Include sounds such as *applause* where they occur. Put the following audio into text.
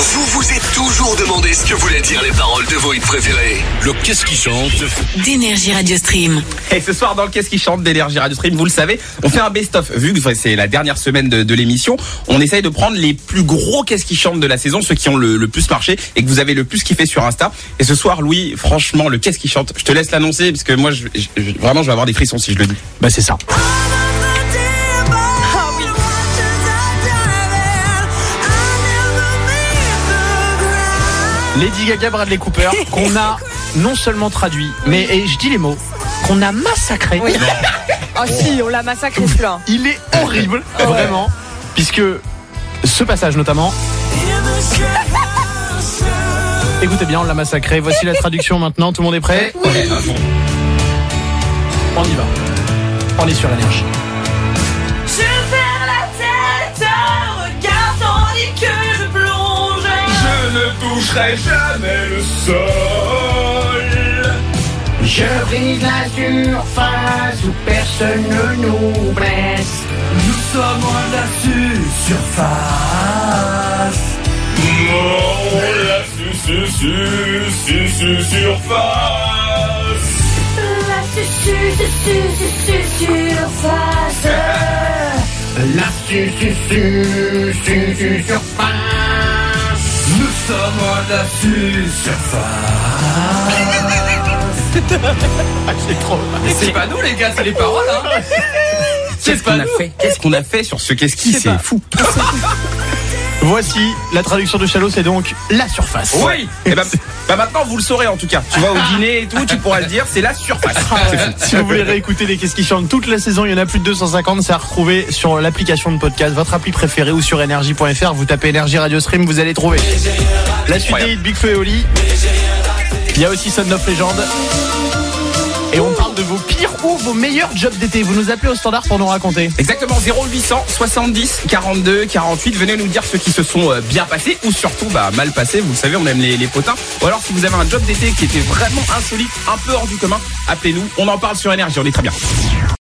Vous vous êtes toujours demandé ce que voulaient dire les paroles de vos hits préférés. Le qu'est-ce qui chante d'énergie Radio Stream. Et ce soir dans le Qu'est-ce qui chante d'énergie Radio Stream, vous le savez, on fait un best-of. Vu que c'est la dernière semaine de, de l'émission, on essaye de prendre les plus gros Qu'est-ce qui chante de la saison, ceux qui ont le, le, plus marché et que vous avez le plus kiffé sur Insta. Et ce soir, Louis, franchement, le Qu'est-ce qui chante, je te laisse l'annoncer parce que moi, je, je, vraiment, je vais avoir des frissons si je le dis. Bah c'est ça. Lady Gaga, Bradley Cooper, *laughs* qu'on a non seulement traduit, mais et je dis les mots, qu'on a massacré. Oui. oh si, on l'a massacré celui-là. Il est horrible, vraiment, puisque ce passage notamment. *laughs* Écoutez bien, on l'a massacré. Voici la traduction maintenant. Tout le monde est prêt Ouais, On y va. On est sur l'énergie. Jamais le sol. Je brise la surface où personne ne nous blesse. Nous sommes la surface. Oh, la su, su, su, su, su, surface. La su, su, su, su, su, surface. La su, su, su, surface. La surface. trop. Mais c'est pas nous les gars, c'est les paroles. Hein. Qu'est-ce qu'on a fait Qu'est-ce qu'on a fait sur ce qu'est-ce qui c'est fou *laughs* Voici la traduction de Chalot, c'est donc la surface. Oui. Et bah, bah, maintenant vous le saurez en tout cas. Tu vas au dîner et tout, tu pourras le dire, c'est la surface. *laughs* si vous voulez réécouter les Qu'est-ce qui chantent toute la saison, il y en a plus de 250, c'est à retrouver sur l'application de podcast, votre appli préférée ou sur énergie.fr. Vous tapez énergie radio stream, vous allez trouver. La suite des Big Feu et Oli. Il y a aussi Son of Legend. Et on parle de vos pires ou vos meilleurs jobs d'été. Vous nous appelez au standard pour nous raconter. Exactement, 0800 70 42 48. Venez nous dire ceux qui se sont bien passés ou surtout bah, mal passés. Vous le savez, on aime les, les potins. Ou alors si vous avez un job d'été qui était vraiment insolite, un peu hors du commun, appelez-nous. On en parle sur Énergie, on est très bien.